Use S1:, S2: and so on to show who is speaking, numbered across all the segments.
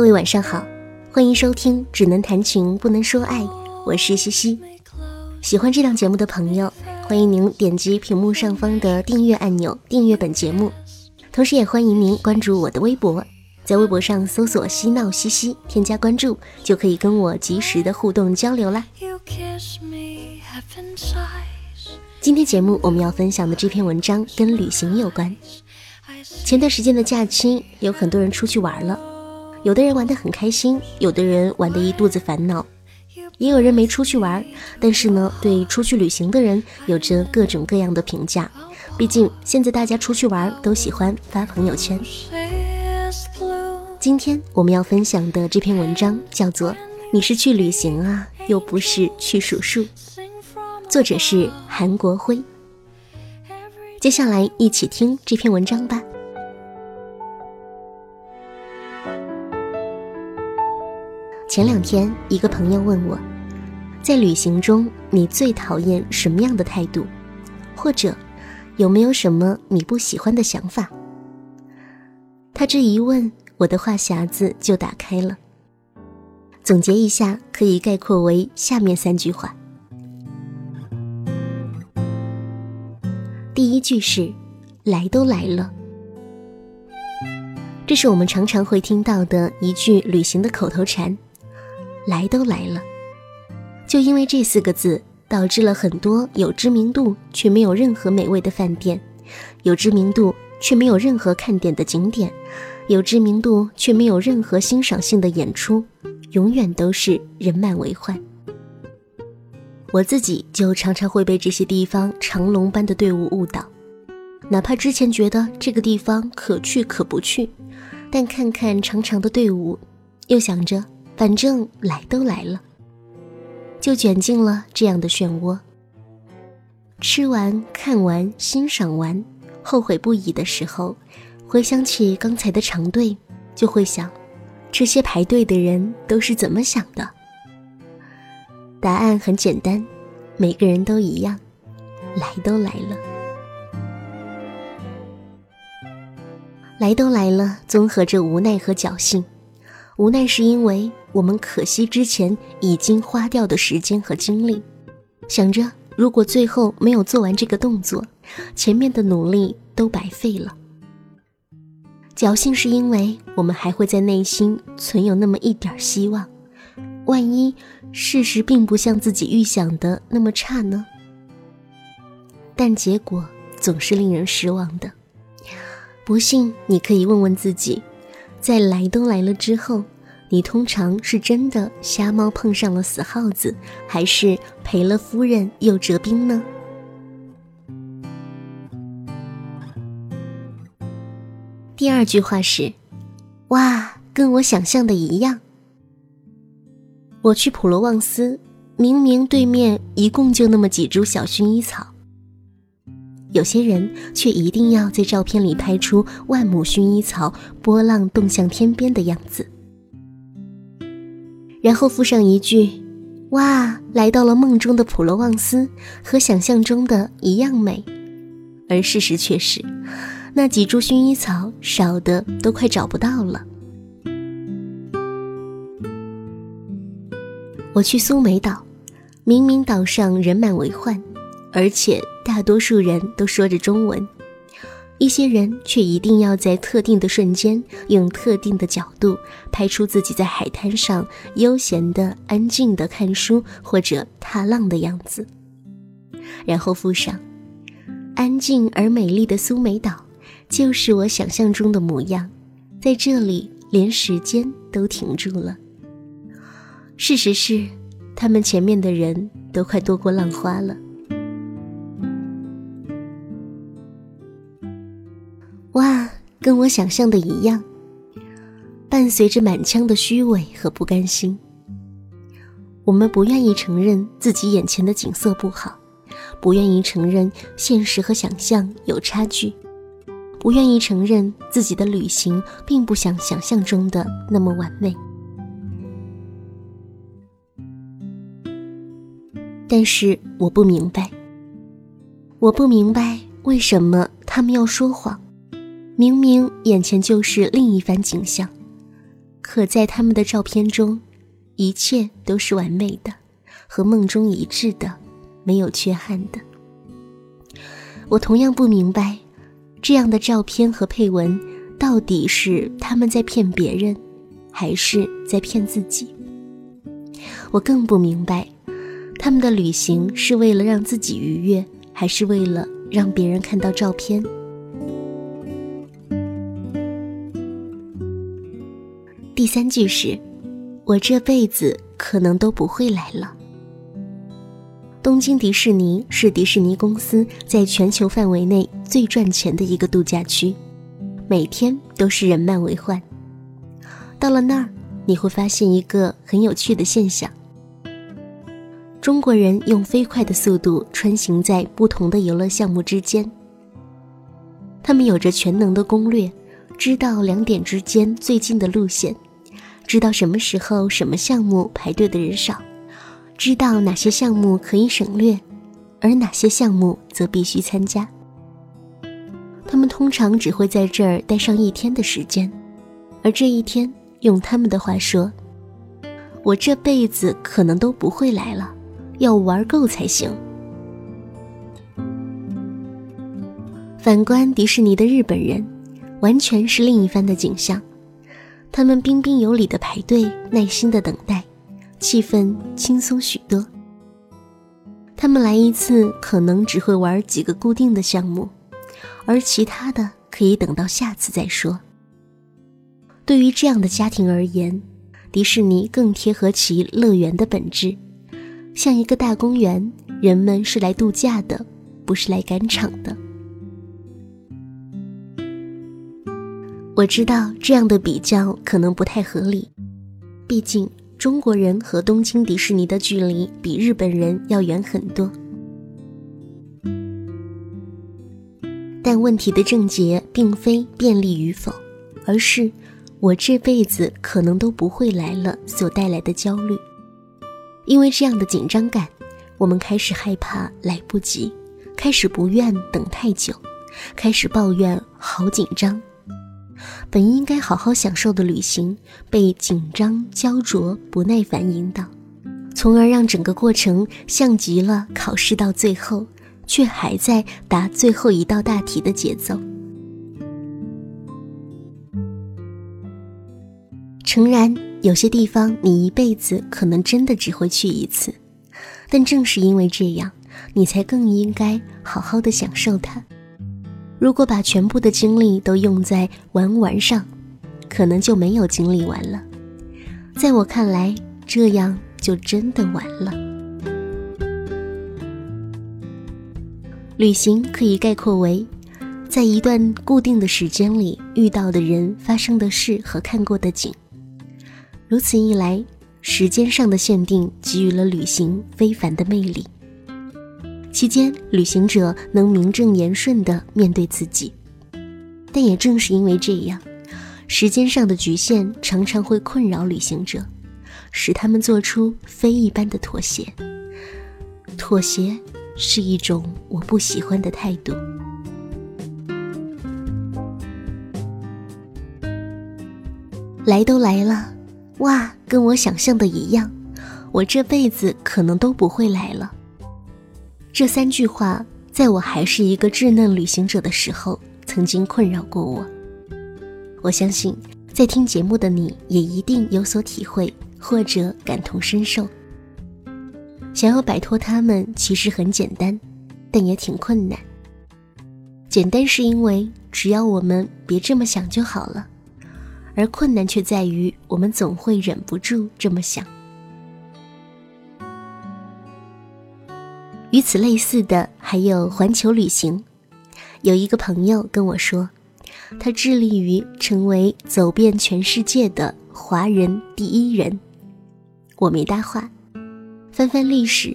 S1: 各位晚上好，欢迎收听《只能谈情不能说爱》，我是西西。喜欢这档节目的朋友，欢迎您点击屏幕上方的订阅按钮订阅本节目，同时也欢迎您关注我的微博，在微博上搜索“嬉闹西西”，添加关注就可以跟我及时的互动交流啦。今天节目我们要分享的这篇文章跟旅行有关。前段时间的假期，有很多人出去玩了。有的人玩得很开心，有的人玩得一肚子烦恼，也有人没出去玩，但是呢，对出去旅行的人有着各种各样的评价。毕竟现在大家出去玩都喜欢发朋友圈。今天我们要分享的这篇文章叫做《你是去旅行啊，又不是去数数》，作者是韩国辉。接下来一起听这篇文章吧。前两天，一个朋友问我，在旅行中你最讨厌什么样的态度，或者有没有什么你不喜欢的想法？他这一问，我的话匣子就打开了。总结一下，可以概括为下面三句话：第一句是“来都来了”，这是我们常常会听到的一句旅行的口头禅。来都来了，就因为这四个字，导致了很多有知名度却没有任何美味的饭店，有知名度却没有任何看点的景点，有知名度却没有任何欣赏性的演出，永远都是人满为患。我自己就常常会被这些地方长龙般的队伍误导，哪怕之前觉得这个地方可去可不去，但看看长长的队伍，又想着。反正来都来了，就卷进了这样的漩涡。吃完、看完、欣赏完，后悔不已的时候，回想起刚才的长队，就会想：这些排队的人都是怎么想的？答案很简单，每个人都一样，来都来了，来都来了，综合着无奈和侥幸。无奈是因为我们可惜之前已经花掉的时间和精力，想着如果最后没有做完这个动作，前面的努力都白费了。侥幸是因为我们还会在内心存有那么一点希望，万一事实并不像自己预想的那么差呢？但结果总是令人失望的。不信你可以问问自己。在来都来了之后，你通常是真的瞎猫碰上了死耗子，还是赔了夫人又折兵呢？第二句话是：哇，跟我想象的一样。我去普罗旺斯，明明对面一共就那么几株小薰衣草。有些人却一定要在照片里拍出万亩薰衣草波浪动向天边的样子，然后附上一句：“哇，来到了梦中的普罗旺斯，和想象中的一样美。”而事实却是，那几株薰衣草少的都快找不到了。我去苏梅岛，明明岛上人满为患。而且大多数人都说着中文，一些人却一定要在特定的瞬间，用特定的角度拍出自己在海滩上悠闲的、安静的看书或者踏浪的样子，然后附上“安静而美丽的苏梅岛，就是我想象中的模样，在这里连时间都停住了。”事实是，他们前面的人都快多过浪花了。哇，跟我想象的一样，伴随着满腔的虚伪和不甘心。我们不愿意承认自己眼前的景色不好，不愿意承认现实和想象有差距，不愿意承认自己的旅行并不像想象中的那么完美。但是我不明白，我不明白为什么他们要说谎。明明眼前就是另一番景象，可在他们的照片中，一切都是完美的，和梦中一致的，没有缺憾的。我同样不明白，这样的照片和配文，到底是他们在骗别人，还是在骗自己？我更不明白，他们的旅行是为了让自己愉悦，还是为了让别人看到照片？第三句是：“我这辈子可能都不会来了。”东京迪士尼是迪士尼公司在全球范围内最赚钱的一个度假区，每天都是人满为患。到了那儿，你会发现一个很有趣的现象：中国人用飞快的速度穿行在不同的游乐项目之间，他们有着全能的攻略，知道两点之间最近的路线。知道什么时候什么项目排队的人少，知道哪些项目可以省略，而哪些项目则必须参加。他们通常只会在这儿待上一天的时间，而这一天，用他们的话说，我这辈子可能都不会来了，要玩够才行。反观迪士尼的日本人，完全是另一番的景象。他们彬彬有礼的排队，耐心的等待，气氛轻松许多。他们来一次可能只会玩几个固定的项目，而其他的可以等到下次再说。对于这样的家庭而言，迪士尼更贴合其乐园的本质，像一个大公园，人们是来度假的，不是来赶场的。我知道这样的比较可能不太合理，毕竟中国人和东京迪士尼的距离比日本人要远很多。但问题的症结并非便利与否，而是我这辈子可能都不会来了所带来的焦虑。因为这样的紧张感，我们开始害怕来不及，开始不愿等太久，开始抱怨好紧张。本应该好好享受的旅行，被紧张、焦灼、不耐烦引导，从而让整个过程像极了考试到最后，却还在答最后一道大题的节奏。诚然，有些地方你一辈子可能真的只会去一次，但正是因为这样，你才更应该好好的享受它。如果把全部的精力都用在玩玩上，可能就没有精力玩了。在我看来，这样就真的完了。旅行可以概括为，在一段固定的时间里遇到的人、发生的事和看过的景。如此一来，时间上的限定给予了旅行非凡的魅力。期间，旅行者能名正言顺地面对自己，但也正是因为这样，时间上的局限常常会困扰旅行者，使他们做出非一般的妥协。妥协是一种我不喜欢的态度。来都来了，哇，跟我想象的一样，我这辈子可能都不会来了。这三句话，在我还是一个稚嫩旅行者的时候，曾经困扰过我。我相信，在听节目的你也一定有所体会，或者感同身受。想要摆脱他们，其实很简单，但也挺困难。简单是因为只要我们别这么想就好了，而困难却在于我们总会忍不住这么想。与此类似的还有环球旅行。有一个朋友跟我说，他致力于成为走遍全世界的华人第一人。我没搭话。翻翻历史，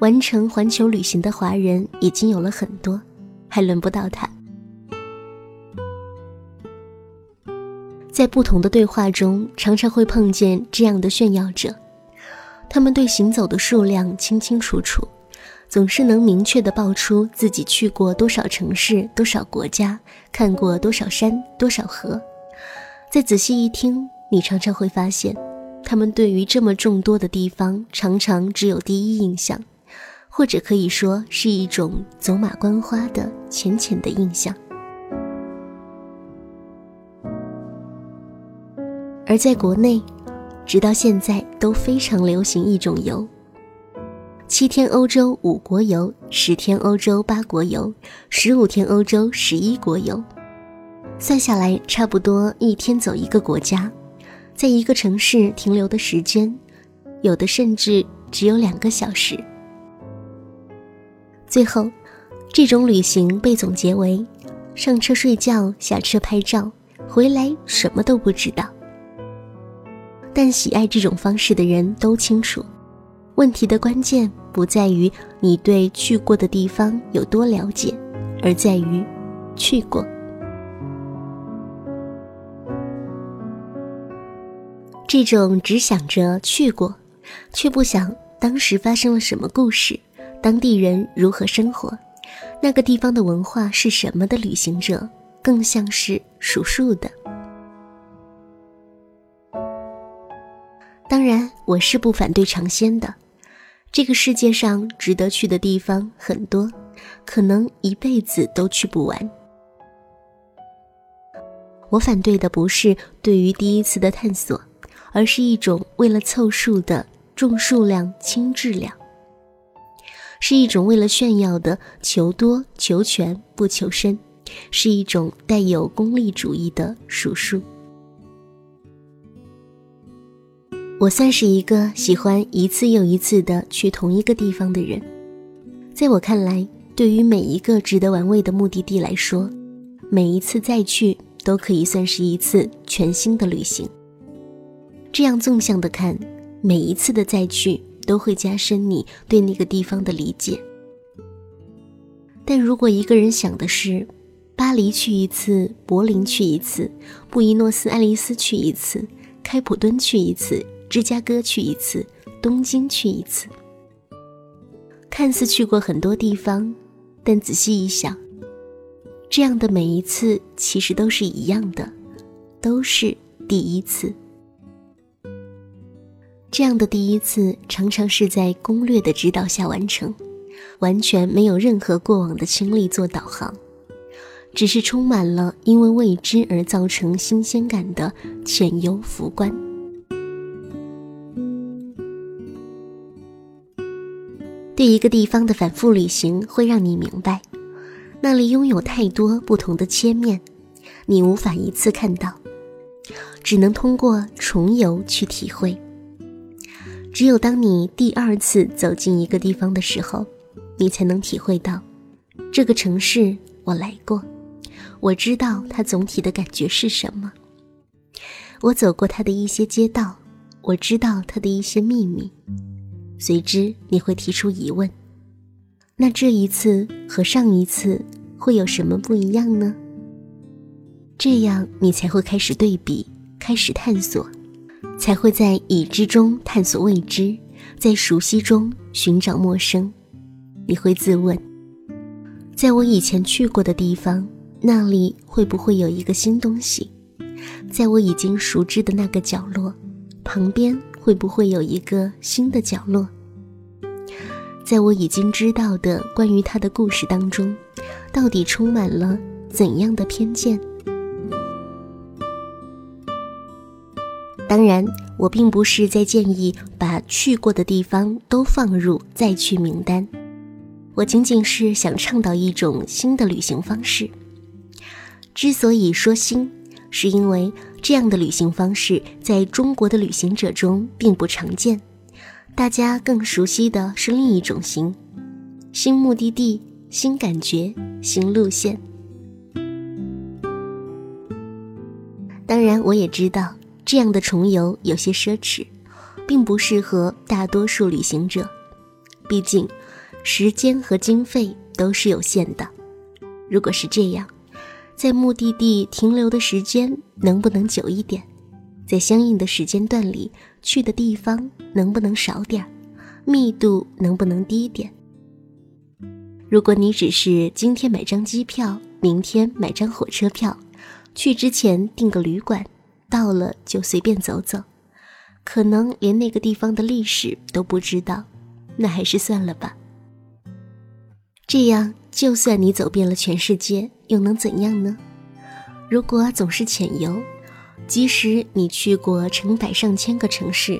S1: 完成环球旅行的华人已经有了很多，还轮不到他。在不同的对话中，常常会碰见这样的炫耀者，他们对行走的数量清清楚楚。总是能明确地报出自己去过多少城市、多少国家，看过多少山、多少河。再仔细一听，你常常会发现，他们对于这么众多的地方，常常只有第一印象，或者可以说是一种走马观花的浅浅的印象。而在国内，直到现在都非常流行一种游：七天欧洲五国游、十天欧洲八国游、十五天欧洲十一国游。算下来，差不多一天走一个国家，在一个城市停留的时间，有的甚至只有两个小时。最后，这种旅行被总结为：上车睡觉，下车拍照，回来什么都不知道。但喜爱这种方式的人都清楚，问题的关键不在于你对去过的地方有多了解，而在于去过。这种只想着去过，却不想当时发生了什么故事，当地人如何生活，那个地方的文化是什么的旅行者，更像是数数的。当然，我是不反对尝鲜的。这个世界上值得去的地方很多，可能一辈子都去不完。我反对的不是对于第一次的探索。而是一种为了凑数的重数量轻质量，是一种为了炫耀的求多求全不求深，是一种带有功利主义的数数。我算是一个喜欢一次又一次的去同一个地方的人，在我看来，对于每一个值得玩味的目的地来说，每一次再去都可以算是一次全新的旅行。这样纵向的看，每一次的再去都会加深你对那个地方的理解。但如果一个人想的是巴黎去一次，柏林去一次，布宜诺斯艾利斯去一次，开普敦去一次，芝加哥去一次，东京去一次，看似去过很多地方，但仔细一想，这样的每一次其实都是一样的，都是第一次。这样的第一次，常常是在攻略的指导下完成，完全没有任何过往的经历做导航，只是充满了因为未知而造成新鲜感的浅游浮观。对一个地方的反复旅行，会让你明白，那里拥有太多不同的切面，你无法一次看到，只能通过重游去体会。只有当你第二次走进一个地方的时候，你才能体会到，这个城市我来过，我知道它总体的感觉是什么。我走过它的一些街道，我知道它的一些秘密。随之你会提出疑问：那这一次和上一次会有什么不一样呢？这样你才会开始对比，开始探索。才会在已知中探索未知，在熟悉中寻找陌生。你会自问：在我以前去过的地方，那里会不会有一个新东西？在我已经熟知的那个角落，旁边会不会有一个新的角落？在我已经知道的关于他的故事当中，到底充满了怎样的偏见？当然，我并不是在建议把去过的地方都放入再去名单，我仅仅是想倡导一种新的旅行方式。之所以说新，是因为这样的旅行方式在中国的旅行者中并不常见，大家更熟悉的是另一种新：新目的地、新感觉、新路线。当然，我也知道。这样的重游有些奢侈，并不适合大多数旅行者。毕竟，时间和经费都是有限的。如果是这样，在目的地停留的时间能不能久一点？在相应的时间段里去的地方能不能少点？密度能不能低点？如果你只是今天买张机票，明天买张火车票，去之前订个旅馆。到了就随便走走，可能连那个地方的历史都不知道，那还是算了吧。这样，就算你走遍了全世界，又能怎样呢？如果总是浅游，即使你去过成百上千个城市，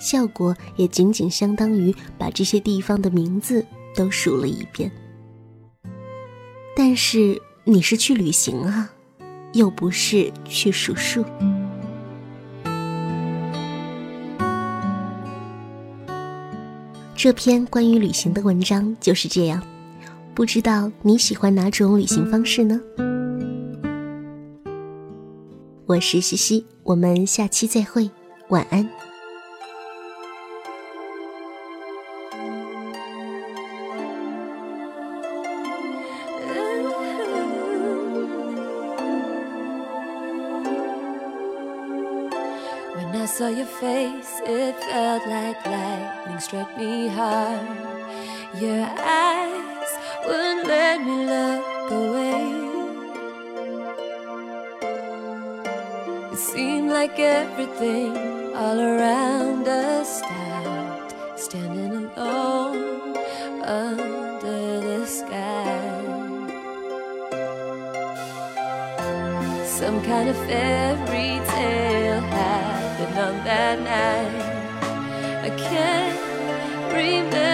S1: 效果也仅仅相当于把这些地方的名字都数了一遍。但是你是去旅行啊，又不是去数数。这篇关于旅行的文章就是这样，不知道你喜欢哪种旅行方式呢？我是西西，我们下期再会，晚安。
S2: When I saw your face, it felt like lightning struck me hard. Your eyes wouldn't let me look away. It seemed like everything all around us stopped, standing alone under the sky. Some kind of fairy tale happened on that night. I can't remember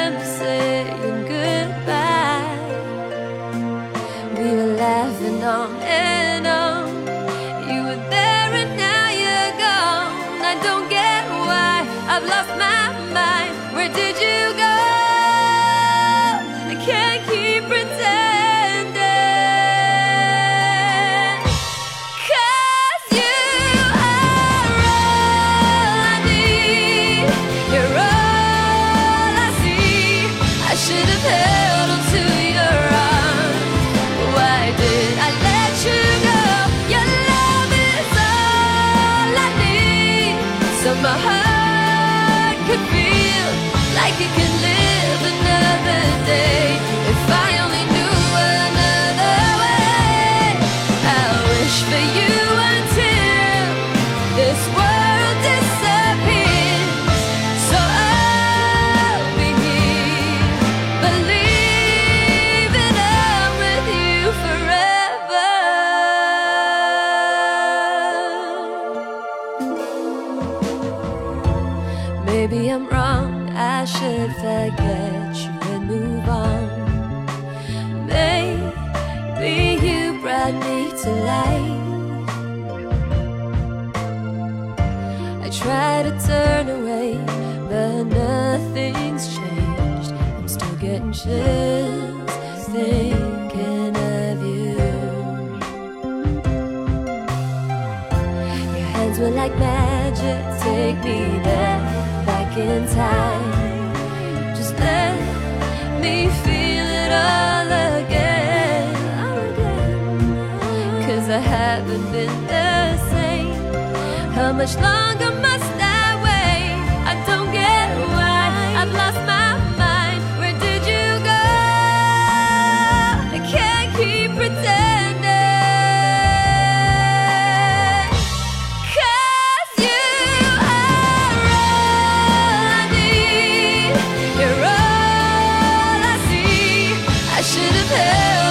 S2: hands were like magic, take me there back in time. Just let me feel it all again. Cause I haven't been the same. How much longer Yeah.